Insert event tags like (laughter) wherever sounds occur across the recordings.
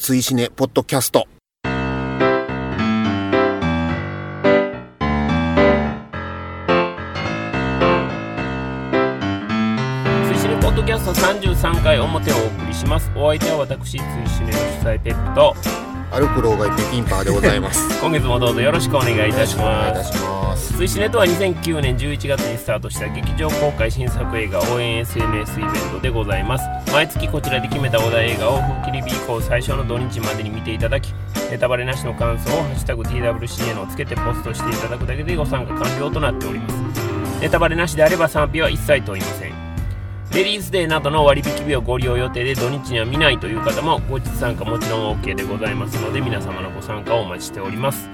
追試ねポッドキャスト。追試ねポッドキャスト33回表をお送りします。お相手は私追試ねの主催ペップと歩く老害北京パーでございます。(laughs) 今月もどうぞよろしくお願いいたします。します追試ねとは2009年11月にスタートした劇場公開新作映画応援 SNS イベントでございます。毎月こちらで決めたお題映画を風切り日以降最初の土日までに見ていただきネタバレなしの感想を「ハッシュタグ #TWCN」をつけてポストしていただくだけでご参加完了となっております。ネタバレなしであれば賛否は一切問いませんレディースデーなどの割引日をご利用予定で土日には見ないという方も後日参加もちろん OK でございますので皆様のご参加をお待ちしております。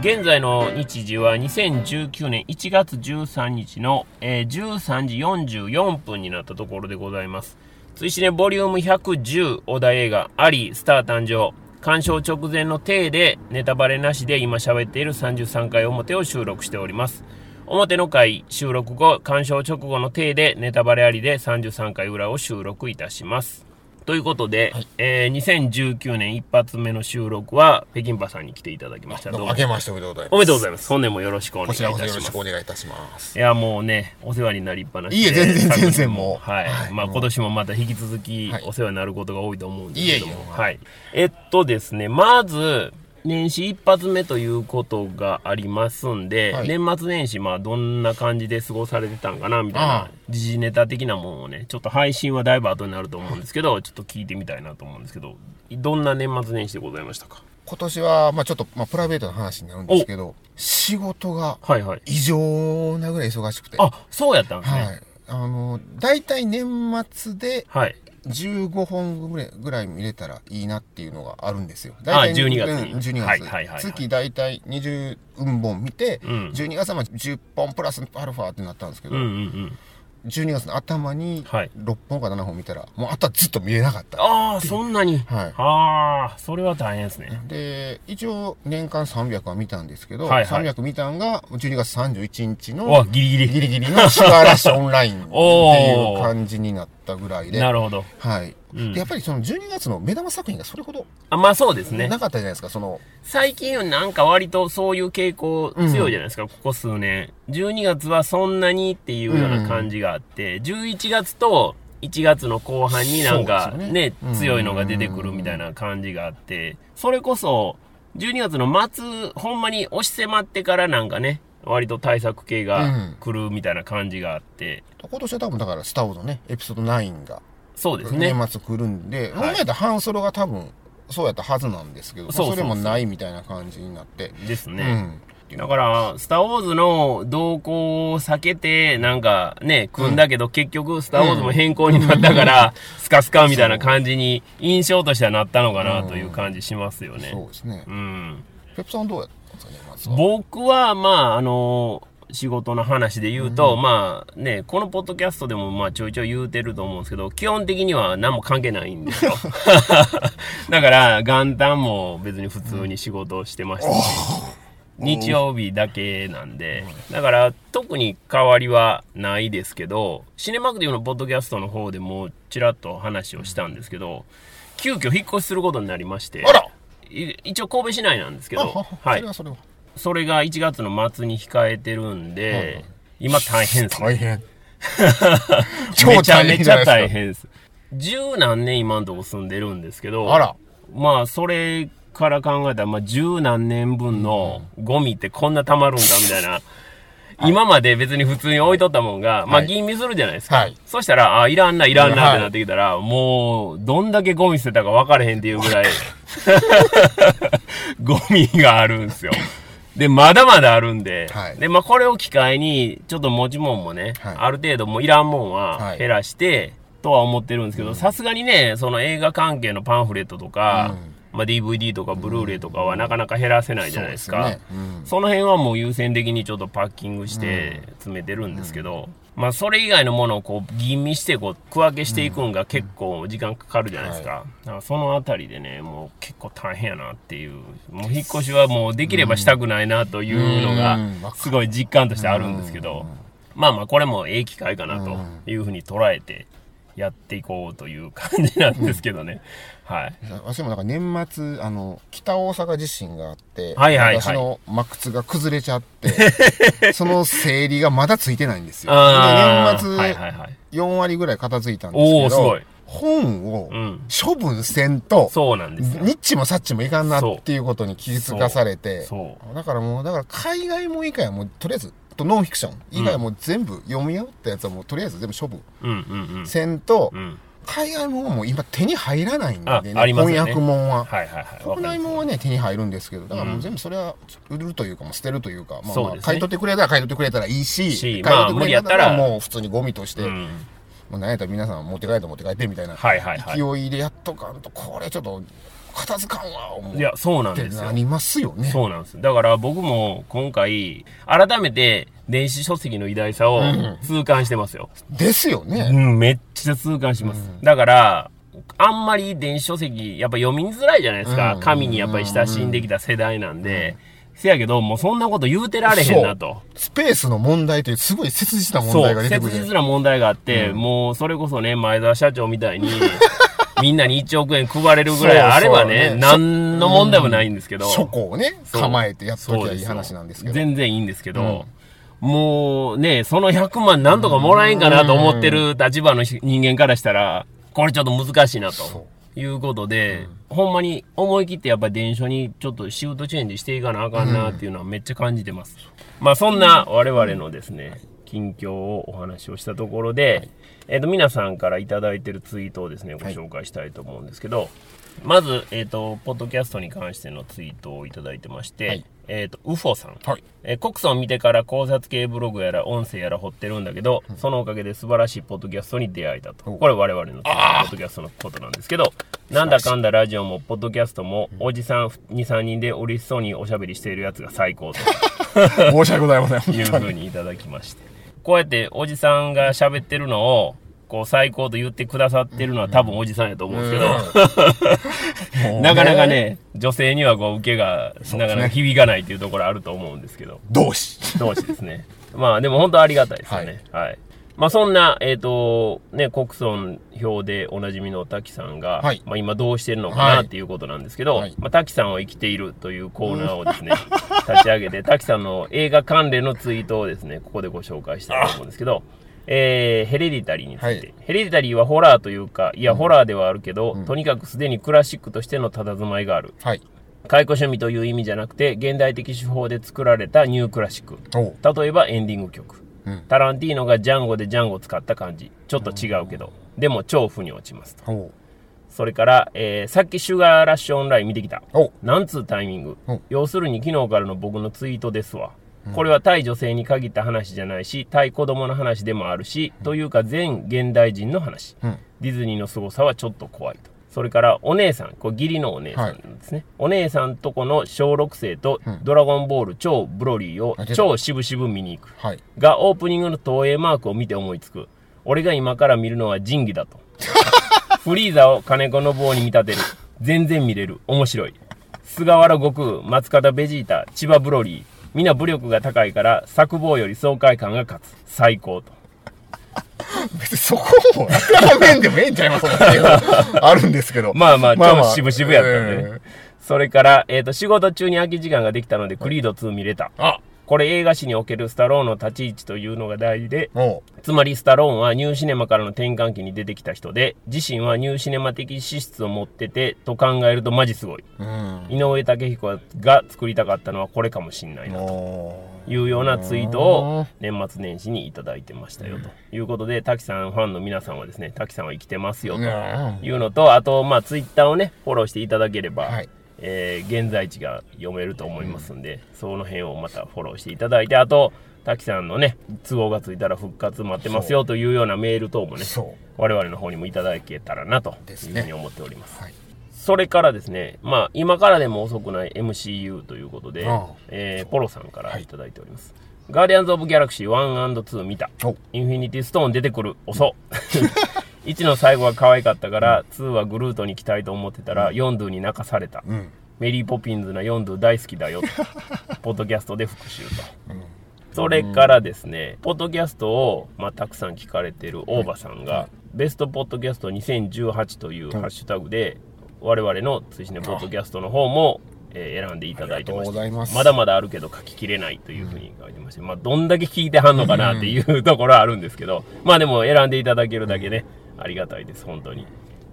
現在の日時は2019年1月13日の、えー13時44分になったところでございます。追試ねボリューム110お題映画アリースター誕生。鑑賞直前の体でネタバレなしで今喋っている33回表を収録しております。表の回収録後鑑賞直後の体でネタバレありで33回裏を収録いたします。ということで、えー2019年一発目の収録は北京パさんに来ていただきました。どうも。も明けましておめでとうございますおめでとうございます。本年もよろしくお願いこちらいたします。こそよろしくお願いいたします。いやもうねお世話になりっぱなしで。いえ全然全然もう。はい、まあはいもう。今年もまた引き続きはい。お世話になることが多いと思うんですけども、いえいえ。はい。えっとですねまず年始一発目ということがありますんで、はい。年末年始まあどんな感じで過ごされてたんかなみたいな時事ネタ的なものをねちょっと配信はだいぶ後になると思うんですけどちょっと聞いてみたいなと思うんですけどどんな年末年始でございましたか？今年はまあちょっとまあプライベートな話になるんですけど仕事がはいはい。異常なぐらい忙しくて。あそうやったんですね。はい。あの大体年末ではい15本ぐらいぐらい見れたらいいなっていうのがあるんですよ。あ大体12月にうん12月。はいはいはいはい月大体20本見て、うん12月はまあ10本プラスアルファってなったんですけど、うんうんうん12月の頭にはい。6本か7本見たら、もうあとはずっと見れなかった。ああそんなに？はい。ああそれは大変ですね。で、一応年間300は見たんですけど、はいはい。300見たんが12月31日おのギリギリ。ギリギリのシュガーラッシュオンラインっていう感じになったぐらいで、なるほど。はい、うん。で。やっぱりその12月の目玉作品がそれほどあまあそうですね。なかったじゃないですか、その、最近なんか割とそういう傾向強いじゃないですか、ここ数年。12月はそんなにっていうような感じがあって、11月と1月の後半になんかねね。うん。強いのが出てくるみたいな感じがあってそれこそ12月の末ほんまに押し迫ってからなんかね割と対策系が来るみたいな感じがあって、今年は多分だから、スター・ウォーズのね、エピソード9が、そうですね年末来るんで、い本来やったらハンソロが多分、そうやったはずなんですけど、それもないみたいな感じになって、ですね、うん。だから、スター・ウォーズの動向を避けて、なんかね、組んだけど、結局、スター・ウォーズも変更になったから、(laughs) スカスカみたいな感じに、印象としてはなったのかなという感じしますよね。そうですねう。ん。ペプさんどうやったんですかね、まずは？僕は、まあ、あの、仕事の話で言うと、まあね、このポッドキャストでもまあちょいちょい言うてると思うんですけど、基本的には何も関係ないんですよ。(laughs) だから、元旦も別に普通に仕事をしてましたし、日曜日だけなんで、だから特に変わりはないですけど、シネマクティブのポッドキャストの方でもちらっと話をしたんですけど、急遽引っ越しすることになりまして、あらい一応神戸市内なんですけど、ははいそれ。はそれは。それが1月の末に控えてるんで、今大変ですね。大変。(laughs) めちゃめちゃ大変です。十何年今のとこ住んでるんですけど、か。あら。まあそれから考えたら、まあ十何年分のゴミってこんな溜まるんだみたいな。(laughs) 今まで別に普通に置いとったもんが、まあはい吟味するじゃないですか。はいそしたら、あ、いらんな、いらんなはいってなってきたら、もう、どんだけゴミ捨てたか分かれへんっていうぐらい、(laughs) ゴミがあるんですよ。で、まだまだあるんで、はい。で、まあ、これを機会に、ちょっと持ち物もね、はい。ある程度もういらんもんははい。減らして、とは思ってるんですけど、さすがにね、その映画関係のパンフレットとか、まあ、DVD とかブルーレイとかはなかなか減らせないじゃないですか。ね。うん。その辺はもう優先的にちょっとパッキングして詰めてるんですけど、まあそれ以外のものをこう吟味してこう区分けしていくんが結構時間かかるじゃないですか。だからそのあたりでね、もう結構大変やなっていう、もう引っ越しはもうできればしたくないなというのがすごい実感としてあるんですけど、まあまあこれもええ機会かなというふうに捉えて、やっていこうという感じなんですけどね。はい。私もなんか年末、あの、北大阪地震があって、はいはいはい私のマックスが崩れちゃって、(laughs) その整理がまだついてないんですよ。で年末、はいはいはい。4割ぐらい片付いたんですけど、本をうん処分せんと、そうなんですよ。ニッチもサッチもいかんなっていうことに気づかされて。だからもう、だから海外も以外はもうとりあえず、とノンフィクション以外はもう全部読み終わったやつはもうとりあえず全部処分うんうんうん。せんと、うん。海外ももう今手に入らないんであね、ね翻訳もんは。はいはいはい。わ国内もんはね、手に入るんですけど、だからもう全部それは売るというか、もう捨てるというか、まあまあ、買い取ってくれたら買い取ってくれたらいいし、し買い取ってくれたらもう普通にゴミとして、うん。もう何やったら皆さん持って帰って持って帰ってみたいな。勢いでやっとかんと、これちょっと片付かんわ、思いや、そうなんですよな。りますよね。そうなんです。だから僕も今回、改めて電子書籍の偉大さを痛感してますよ。ですようね。ん、めっちゃ痛感します。だから、あんまり電子書籍、やっぱ読みづらいじゃないですか。うん紙にやっぱり親しんできた世代なんで。せやけど、もうそんなこと言うてられへんなと。スペースの問題というすごい切実な問題が出てくる。切実な問題があって、もうそれこそね、前澤社長みたいに、(laughs) みんなに1億円配れるぐらいあればね、何の問題もないんですけど。書庫をね、構えてやっときゃいい話なんですけど。全然いいんですけど、もうね、その100万なんとかもらえんかなと思ってる立場の人間からしたら、これちょっと難しいなとそ。いうことで、ほんまに思い切ってやっぱり電書にちょっとシフトチェンジしていかなあかんなっていうのはめっちゃ感じてます。まあそんな我々のですね、近況をお話をしたところで、えっ、と皆さんからいただいてるツイートをですね、ご紹介したいと思うんですけど、まず、えっ、と、ポッドキャストに関してのツイートをいただいてまして、はいえっ、と、ウフォさん。はい。えーコクソン見てから考察系ブログやら音声やら掘ってるんだけど、そのおかげで素晴らしいポッドキャストに出会えたと。おこれ我々のポッドキャストのことなんですけど、なんだかんだラジオもポッドキャストもおじさん2、3人で嬉しそうにおしゃべりしているやつが最高と申し訳ございません。いうふうにいただきまして。こうやっておじさんが喋ってるのを、こう最高と言ってくださってるのは多分おじさんやと思うんですけど、(laughs) なかなか。ね、女性にはこう受けがなかなか響かないっていうところあると思うんですけど、同志。同士ですね。まあでも本当ありがたいですよね。はい。まあそんな、えっ、と、ね、国村表でおなじみの滝さんが、はいまあ今どうしてるのかはないっていうことなんですけど、はいまあ滝さんは生きているというコーナーをですね、(laughs) 立ち上げて、滝さんの映画関連のツイートをですね、ここでご紹介したいと思うんですけど、えー、ヘレディタリーについて、はい。ヘレディタリーはホラーというか、いや、ホラーではあるけど、とにかくすでにクラシックとしての佇まいがある。はい。解雇趣味という意味じゃなくて、現代的手法で作られたニュークラシック。例えばエンディング曲、うん。タランティーノがジャンゴでジャンゴ使った感じ。ちょっと違うけど。でも超負に落ちますと。それから、えーさっきシュガーラッシュオンライン見てきた。なんつうタイミング？うん要するに昨日からの僕のツイートですわこれは対女性に限った話じゃないし対子供の話でもあるし、というか全現代人の話、うん。ディズニーの凄さはちょっと怖いと。それから、お姉さん、これ義理のお姉さんなんですね。お姉さんとこの小6生と、ドラゴンボール超ブロリーを超渋々見に行く。はい。が、オープニングの投影マークを見て思いつく。俺が今から見るのは仁義だと。フリーザを金子の棒に見立てる。全然見れる。面白い。菅原悟空、松方ベジータ、千葉ブロリー。みんな武力が高いから、作望より爽快感が勝つ。最高と。別にそこも諦めんでもええんちゃいますか？っていうのはあるんですけど。まあまあ、超渋々やったんでね。うんそれから、えっ、と、仕事中に空き時間ができたので、クリード2見れた。あ、これ映画史におけるスタローンの立ち位置というのが大事で。つまりスタローンはニューシネマからの転換期に出てきた人で、自身はニューシネマ的資質を持ってて、と考えるとマジすごい。うん。井上武彦が作りたかったのはこれかもしんないな。おというようなツイートを年末年始にいただいてましたよということで、滝さんファンの皆さんはですね、滝さんは生きてますよとーいうのと、あと、まあ、ツイッターをね、フォローしていただければ、はいえー現在地が読めると思いますんで、その辺をまたフォローしていただいて、あと、滝さんのね、都合がついたら復活待ってますよというようなメール等もね。我々の方にもいただけたらなというふうに思っております。はい。それからですね、まあ、今からでも遅くない MCU ということでえーポロさんからいただいております。ガーディアンズ・オブ・ギャラクシー 1&2 見た。おインフィニティ・ストーン出てくる。遅っ。(laughs) 1の最後は可愛かったから、2はグルートに期待と思ってたら、ヨンドゥに泣かされた。うん。メリー・ポピンズなヨンドゥ大好きだよと。(laughs) ポッドキャストで復習と。それからですね、ポッドキャストを、まあ、たくさん聞かれてる大場さんが、ベストポッドキャスト2018というハッシュタグで、我々の追試ねポッドキャストの方も、えー選んでいただいてまありがとうございますまだまだあるけど書ききれないというふうに書いてまして、まあ、どんだけ聞いてはんのかなっていうところはあるんですけど、まあでも選んでいただけるだけね、ありがたいです、本当に。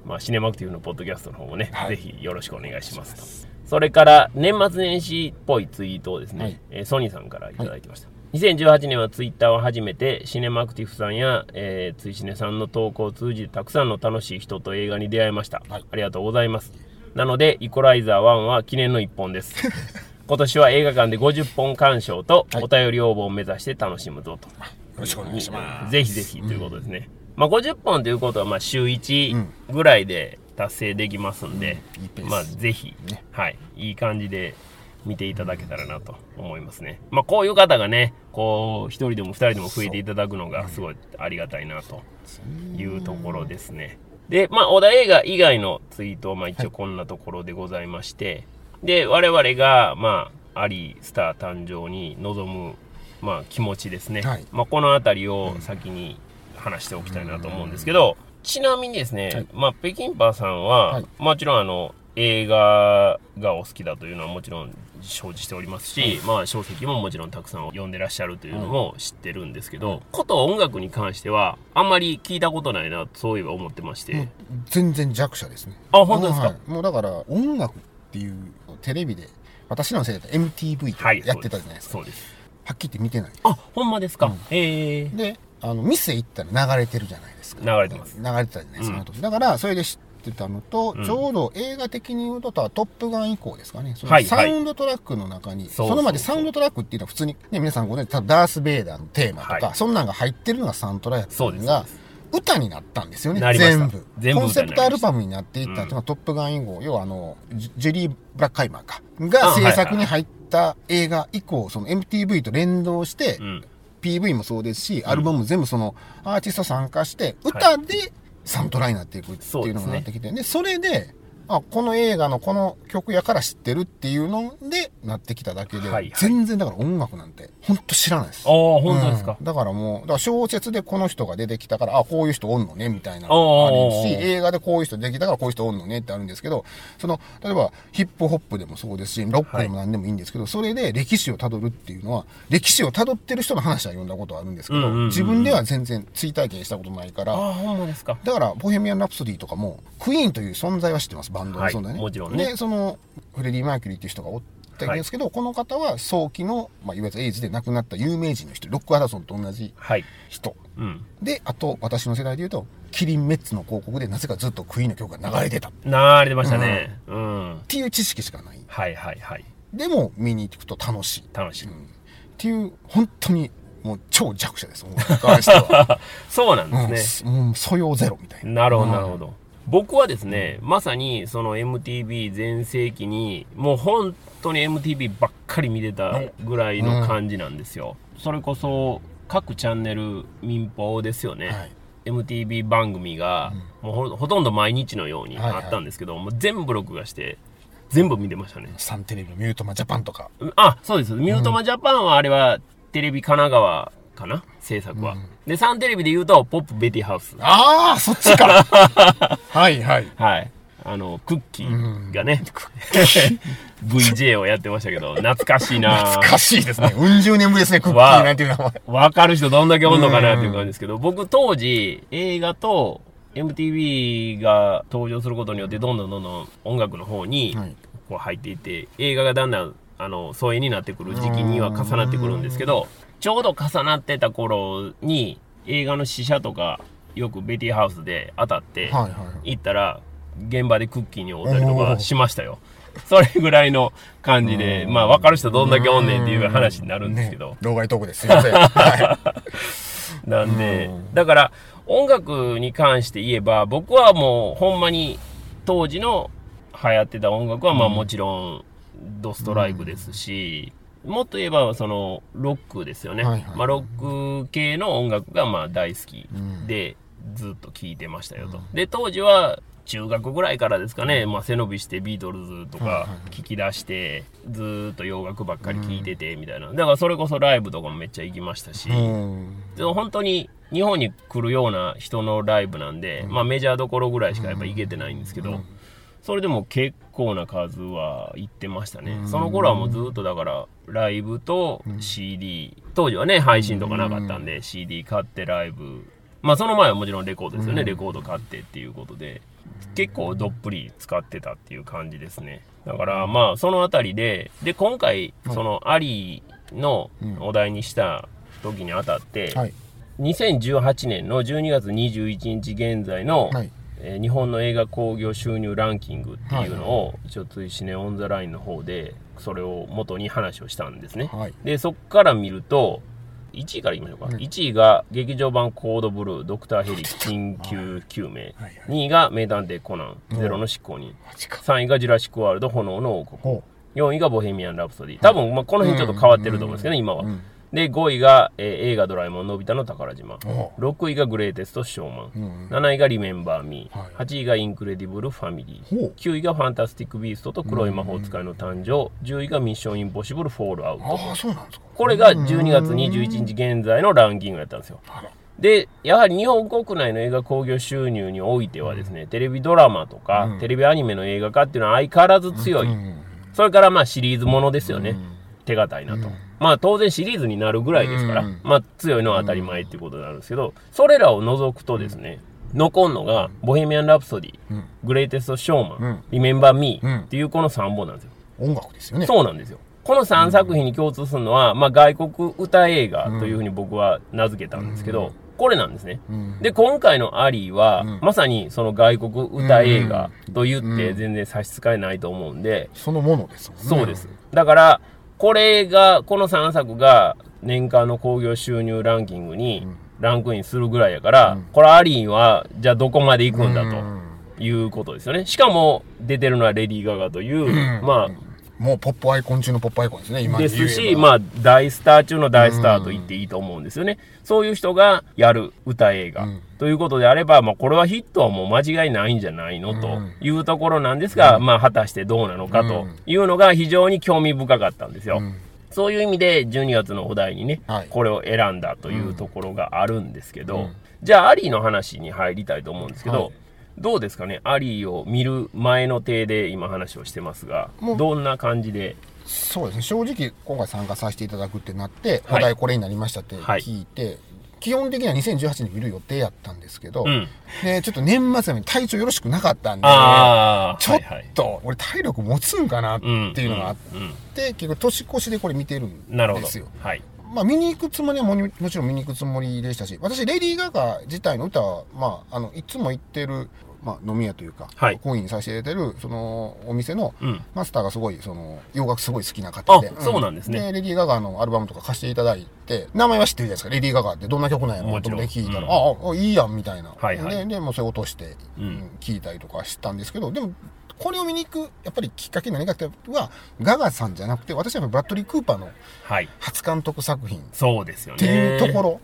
まあ、シネマクティブのポッドキャストの方もね、はいぜひよろしくお願いしますと。それから、年末年始っぽいツイートをですね、はいえーソニーさんからいただきました。2018年はツイッターを始めて、シネマクティフさんや、えー、ツイシネさんの投稿を通じて、たくさんの楽しい人と映画に出会いました。はいありがとうございます。なので、イコライザー1は記念の1本です。(laughs) 今年は映画館で50本鑑賞とはいお便り応募を目指して楽しむぞと。よろしくお願いしますぜひぜひということですね。まあ50本ということはまあ週う1ん。ぐらいで達成できますんで、いいペース。まあぜひ、ね。はい、いい感じで見ていただけたらなと思いますね。まあこういう方がね、こう一人でも二人でも増えていただくのがすごいありがたいなというところですね。で、まあ小田映画以外のツイートはまあ一応こんなところでございまして、で、我々がまあアリースター誕生に臨むまあ気持ちですね。はい。まあこの辺りを先に話しておきたいなと思うんですけど、ちなみにですね、はい。まあ北京パーさんは、はい。もちろんあの映画がお好きだというのはもちろん承知しておりますし、まあ書籍ももちろんたくさん読んでらっしゃるというのも知ってるんですけど、こと音楽に関してはあんまり聞いたことないなそういえば思ってまして、全然弱者ですね。あ本当ですか、はい。もうだから音楽っていうテレビで私らの世代だと MTV とやってたじゃないですか、そうです。はっきり言って見てない。あほんまですか、うん。ええであの店行ったら流れてるじゃないですか。流れてます。流れてたじゃないですか、うん。だからそれで知ってたのと、うん。ちょうど映画的に言うと「トップガン」以降ですかね。そはいのサウンドトラックの中に、そうそのまでサウンドトラックっていうのは普通に、ね、皆さんご存知ダース・ベイダーのテーマとか、はい。そんなんが入ってるのがサントラやったそうです。のが歌になったんですよね。全部。全部コンセプトアルバムムになっていったっていうのトップガン以降要はあのジジェリー・ブラックカイマーかが制作に入った映画以降その MTV と連動して、うん PV もそうですし、アルバムも全部そのアーティスト参加して、歌でサントラになっていくっていうのがなってきて、で,、それで、あ、この映画のこの曲やから知ってるっていうのでなってきただけで、はいはい。全然だから音楽なんて、ほんと知らないです。ああ本当ですか、うん。だからもう、だから小説でこの人が出てきたから、あ、こういう人おんのね、みたいなのがあるし、映画でこういう人出てきたからこういう人おんのねってあるんですけど、その、例えばヒップホップでもそうですし、ロックでも何でもいいんですけど、それで歴史をたどるっていうのは、歴史をたどってる人の話は読んだことはあるんですけど、自分では全然追体験したことないから、ああほんまですか。だから、ボヘミアン・ラプソディとかも、クイーンという存在は知ってます、バンド。の存在ね。はいもちろんね。で、その、フレディ・マーキュリーっていう人がおったんですけど、この方は早期の、まあ、いわゆるエイズで亡くなった有名人の人、ロック・ハダソンと同じはい。人。うん。で、あと、私の世代で言うと、キリン・メッツの広告で、なぜかずっとクイーンの曲が流れてた。っなれてましたね。うん、ていう知識しかない。はいはいはい。でも、見に行くと楽しい。楽しい、うん。っていう、本当に、もう超弱者です。(laughs) そうなんですね、うん、素養ゼロみたいな。なるほどうんなるほど、僕はですねまさにその MTV 全盛期にもう本当に MTV ばっかり見てたぐらいの感じなんですよ、それこそ各チャンネル民放ですよね、はい。MTV 番組がもうほほとんど毎日のようにあったんですけど、もう全部録画して全部見てましたね。サンテレビのミュートマジャパンとか。あ、そうです。ミュートマジャパンはあれはテレビ神奈川かな？制作は。で、サンテレビで言うと、ポップベティハウス。ああ、そっちか。(laughs) はいはい。はい。あの、クッキーがね、(laughs) VJ をやってましたけど、懐かしいな懐かしいですね。うん十年ぶりですね、クッキわーなんていう名前。わかる人どんだけおんのかなっていう感じですけど、僕当時映画と MTV が登場することによってどんどんどんどん音楽の方にはいこう入っていって、映画がだんだんあの疎遠になってくる時期には重なってくるんですけど、ちょうど重なってた頃に映画の試写とかよくベティハウスで当たって。行ったら現場でクッキーに会うたりとかしましたよ。それぐらいの感じで、まあ分かる人どんだけおんねんっていう話になるんですけどね。老害トークです。すいません。(laughs) はなんでうん、だから音楽に関して言えば、僕はもうほんまに当時の流行ってた音楽はまあもちろんドストライクですし、もっと言えばそのロックですよね。はいはいまあロック系の音楽がまあ大好きうんでずっと聴いてましたよと。で、当時は中学ぐらいからですかね、まあ背伸びしてビートルズとか聞き出して、ずーっと洋楽ばっかり聴いててみたいな。だからそれこそライブとかもめっちゃ行きましたし、い。うん。でも本当に日本に来るような人のライブなんで、まあメジャーどころぐらいしかやっぱ行けてないんですけど、それでも結構な数は行ってましたね。その頃はもうずっとだからライブと CD、当時はね配信とかなかったんで CD 買ってライブ、まあその前はもちろんレコードですよね、レコード買ってっていうことで、結構どっぷり使ってたっていう感じですね。だからまあそのあたりで、で今回そのアリーのお題にした時にあたって、はい。2018年の12月21日現在の、はい、えー、日本の映画興行収入ランキングっていうのを、はい、一応追試ねオンザラインの方でそれを元に話をしたんですね、はい、でそこから見ると1位からいきましょうか、うん、1位が劇場版コードブルードクターヘリ緊急救命、2位が名探偵コナンゼロの執行人。3位がジュラシックワールド炎の王国。4位がボヘミアン・ラプソディ。多分、まあ、この辺ちょっと変わってると思うんですけど、ね、今は、うんで、5位が、えー、映画ドラえもんのび太の宝島。6位がグレイテストショーマン。うん、7位がリメンバーミー。はい、8位がインクレディブルファミリー。9位がファンタスティックビーストと黒い魔法使いの誕生。10位がミッションインポッシブルフォールアウト。あそうなんですかこれが12月21日現在のランキングやったんですよ。で、やはり日本国内の映画興行収入においてはですね、テレビドラマとか、うん、テレビアニメの映画化っていうのは相変わらず強い。それからまあシリーズものですよね。手堅いなと。まあ当然シリーズになるぐらいですから、まあ強いのは当たり前っていうことになるんですけど、それらを除くとですね、残んのが、ボヘミアン・ラプソディ、グレイテスト・ショーマン、リメンバー・ミーっていうこの3本なんですよ。音楽ですよね。そうなんですよ。この3作品に共通するのは、まあ外国歌映画というふうに僕は名付けたんですけど、これなんですね。で、今回のアリーは、まさにその外国歌映画と言って全然差し支えないと思うんで。そのものですもんね。そうです。だから、これが、この3作が年間の興行収入ランキングにランクインするぐらいやから、うん、これアリーンは、じゃあどこまで行くんだということですよね。しかも、出てるのはレディー・ガガという、うん、まあ、もうポップアイコン中のポップアイコンですね、今ですし、まあ、大スター中の大スターと言っていいと思うんですよね。そういう人がやる歌映画、ということであれば、まあ、これはヒットはもう間違いないんじゃないの、というところなんですが、まあ、果たしてどうなのかというのが非常に興味深かったんですよ。そういう意味で、12月のお題にね、はい、これを選んだというところがあるんですけど、じゃあ、アリーの話に入りたいと思うんですけど、はいどうですかね、アリーを見る前の体で今話をしてますが、どんな感じで？そうですね、正直、今回参加させていただくってなって、はい、お題これになりましたって聞いて、はい、基本的には2018年見る予定やったんですけど、うん、でちょっと年末に体調よろしくなかったんで、ちょっと、俺、体力持つんかなっていうのがあって、結局、年越しでこれ見てるんですよ。はい。まあ、見に行くつもりはももちろん見に行くつもりでしたし、私、レディー・ガガ自体の歌は、まあ、あの、いつも行ってる、まあ、飲み屋というか、はい、コインさせていただいてる、その、お店の、マスターがすごい、その、洋楽すごい好きな方で。そうなんですね。で、レディー・ガガのアルバムとか貸していただいて、名前は知ってるじゃないですか、レディー・ガガってどんな曲なんやろと思って聞いたら、うん、ああ、いいやん、みたいな。はいはい、で、で、もうそれ落として、うん、聞いたりとかしたんですけど、でも、これを見に行く、やっぱりきっかけ何かっては、ガガさんじゃなくて、私はブラッドリー・クーパーの初監督作品、そうですよね。っていうところ。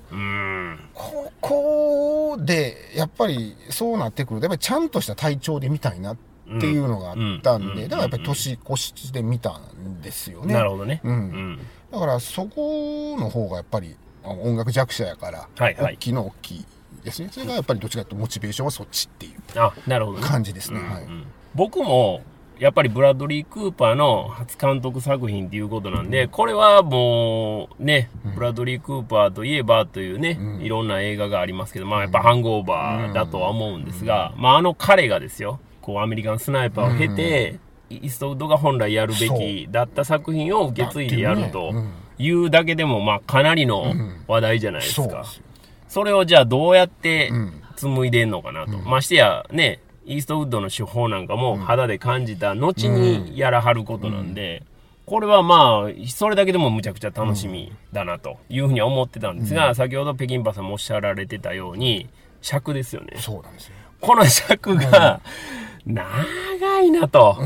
ここで、やっぱりそうなってくると、やっぱりちゃんとした体調で見たいなっていうのがあったんで、だからやっぱり年越しで見たんですよね。なるほどね。うん。だからそこの方がやっぱり音楽弱者やから、はいはい、大きいの大きいですね。それがやっぱりどちらかというとモチベーションはそっちっていう感じですね。はい。僕もやっぱりブラッドリー・クーパーの初監督作品っていうことなんで、これはもうね、ブラッドリー・クーパーといえばというね、いろんな映画がありますけど、まあやっぱハングオーバーだとは思うんですが、まああの彼がですよ、こうアメリカンスナイパーを経て、イーストウッドが本来やるべきだった作品を受け継いでやるというだけでも、まあかなりの話題じゃないですか。それをじゃあどうやって紡いでんのかなと。ましてやね、イーストウッドの手法なんかも肌で感じた後にやらはることなんで、これはまあ、それだけでもむちゃくちゃ楽しみだなというふうには思ってたんですが、先ほど北京パさんもおっしゃられてたように、尺ですよね。そうなんですよ。この尺が、長いなと。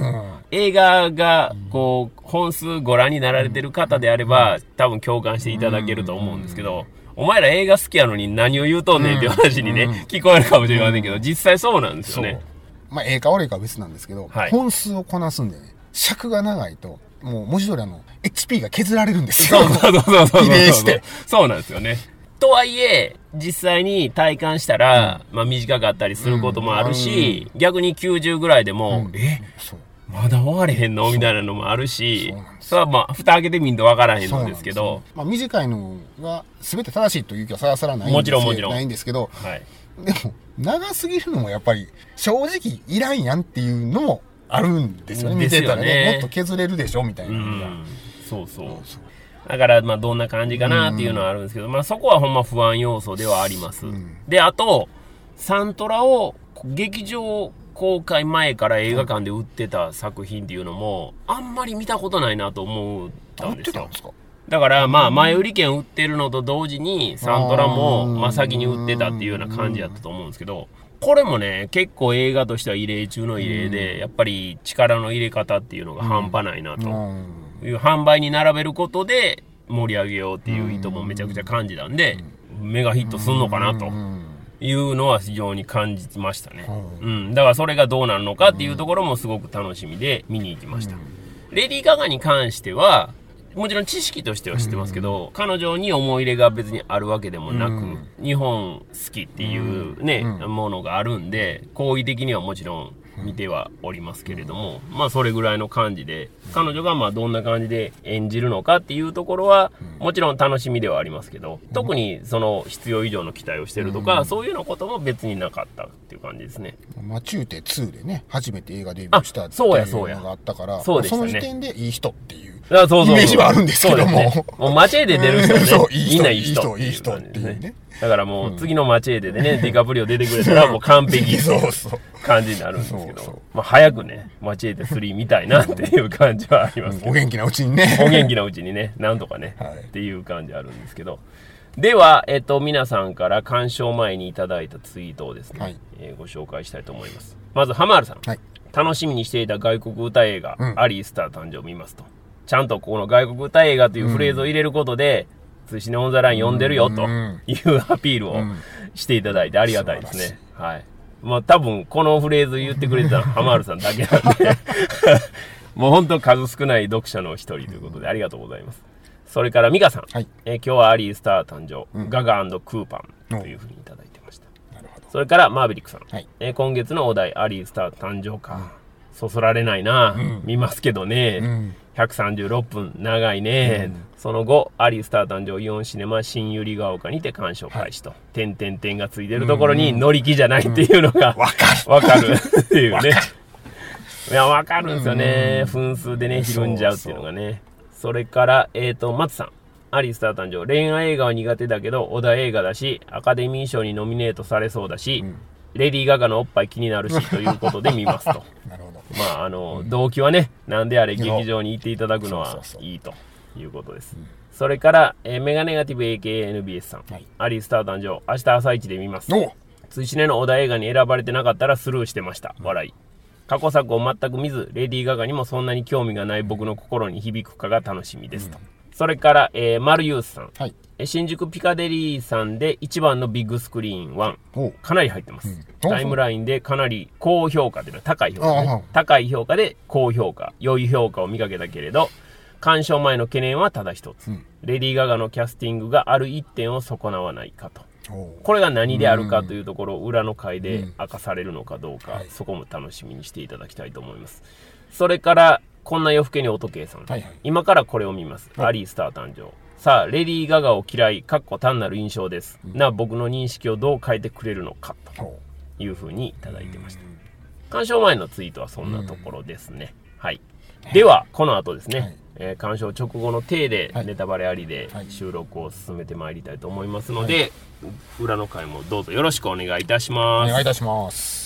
映画が、こう、本数ご覧になられてる方であれば、多分共感していただけると思うんですけど、お前ら映画好きやのに何を言うとんねんっていう話にね、聞こえるかもしれませんけど、実際そうなんですよね。まあ、ええか悪いかは別なんですけど、はい、本数をこなすんでね、尺が長いと、もう文字通りあの、HP が削られるんですよ。そうそうそうそうそう。比例して。そうなんですよね。とはいえ、実際に体感したら、まあ短かったりすることもあるし、逆に90ぐらいでも、え？まだ終われへんのみたいなのもあるし、それはまあ、蓋開けてみんと分からへんのですけど。まあ短いのが全て正しいという気はさらさらないんですもちろんないんですけど、はい、でも、長すぎるのもやっぱり、正直いらんやんっていうのもあるんですよね。見てたらね、もっと削れるでしょみたいな。そうそう。だから、まあ、どんな感じかなっていうのはあるんですけど、まあ、そこはほんま不安要素ではあります。で、あと、サントラを劇場公開前から映画館で売ってた作品っていうのも、あんまり見たことないなと思ったんですよ。だから、まあ、前売り券売ってるのと同時に、サントラも、まあ、先に売ってたっていうような感じやったと思うんですけど、これもね、結構映画としては異例中の異例で、やっぱり力の入れ方っていうのが半端ないなと。いう販売に並べることで盛り上げようっていう意図もめちゃくちゃ感じたんで、メガヒットすんのかなと。いうのは非常に感じましたね。うん。だからそれがどうなるのかっていうところもすごく楽しみで見に行きました。レディー・ガガに関しては、もちろん知識としては知ってますけど、うん、彼女に思い入れが別にあるわけでもなく、うん、日本好きっていうね、うん、ものがあるんで、好意的にはもちろん見てはおりますけれども、まあそれぐらいの感じで、彼女がまあどんな感じで演じるのかっていうところは、もちろん楽しみではありますけど、特にその必要以上の期待をしてるとか、そういうようなことも別になかったっていう感じですね。マチューテ2でね、初めて映画デビューしたっていうのがあったから、その時点でいい人っていう。あそうそうイメージはあるんですけども。ね、もう街へで出る人ね、(laughs) そういい人いい人。いい人っていうね。だからもう次の街へでね、(laughs) ディカプリオ出てくれたらもう完璧 (laughs) 感じになるんですけど、まあ早くね、街へで3見たいなっていう感じはありますお元気なうちにね。お元気なうちにね、なんとかね、っていう感じあるんですけど。では、えっと、皆さんから鑑賞前にいただいたツイートをですね、はい、えー、ご紹介したいと思います。まず、ハマールさん。はい、楽しみにしていた外国歌映画、うん、アリースター誕生を見ますと。ちゃんとこの外国歌映画というフレーズを入れることで、通信オンザライン読んでるよというアピールをしていただいてありがたいですね。はい。まあ多分このフレーズ言ってくれてたのはハマールさんだけなんで (laughs) もう本当数少ない読者の一人ということでありがとうございます。それからミカさん。はい、え今日はアリースター誕生、うん、ガガクーパンというふうにいただいてました。それからマーベリックさん。はい、え今月のお題アリースター誕生か。そそられないな、うん、見ますけどね。うん136分長いね、うん、その後アリスター誕生イオンシネマ新百合ヶ丘にて鑑賞開始と、はい、点々点がついてるところに乗り気じゃないっていうのが、わ、うん、かる。っていうね。いやわかるんですよね、分数でねひるんじゃうっていうのがね。それからえっ、ー、と松さん。アリスター誕生。恋愛映画は苦手だけど小田映画だしアカデミー賞にノミネートされそうだし、うん、レディー・ガガのおっぱい気になるしということで見ますと (laughs) なるほどまあ、あの、動機はね、なんであれ劇場に行っていただくのはいいということです。それから、えー、メガネガティブ AKNBS さん、はい、アリスター誕生、明日朝一で見ます。追試ねのお題映画に選ばれてなかったらスルーしてました。笑い。過去作を全く見ず、レディー・ガガにもそんなに興味がない僕の心に響くかが楽しみですと。うん、それから、えー、マルユースさん。はい新宿ピカデリーさんで一番のビッグスクリーン1、かなり入ってます、うん、タイムラインでかなり高評価というのは高い。評価、ね、高い評価で高評価、良い評価を見かけたけれど、鑑賞前の懸念はただ一つ、うん、レディー・ガガのキャスティングがある一点を損なわないかと。これが何であるかというところを裏の回で明かされるのかどうか、うん、そこも楽しみにしていただきたいと思います。それから、こんな夜更けにお時計さん、はいはい、今からこれを見ます。アリースター誕生。さあ、レディー・ガガを嫌い、かっこ単なる印象です。な、僕の認識をどう変えてくれるのか、というふうにいただいてました。鑑賞前のツイートはそんなところですね。はい。では、この後ですね、はい、えー、鑑賞直後の体で、ネタバレありで収録を進めてまいりたいと思いますので、はい、裏の回もどうぞよろしくお願いいたします。お願いいたします。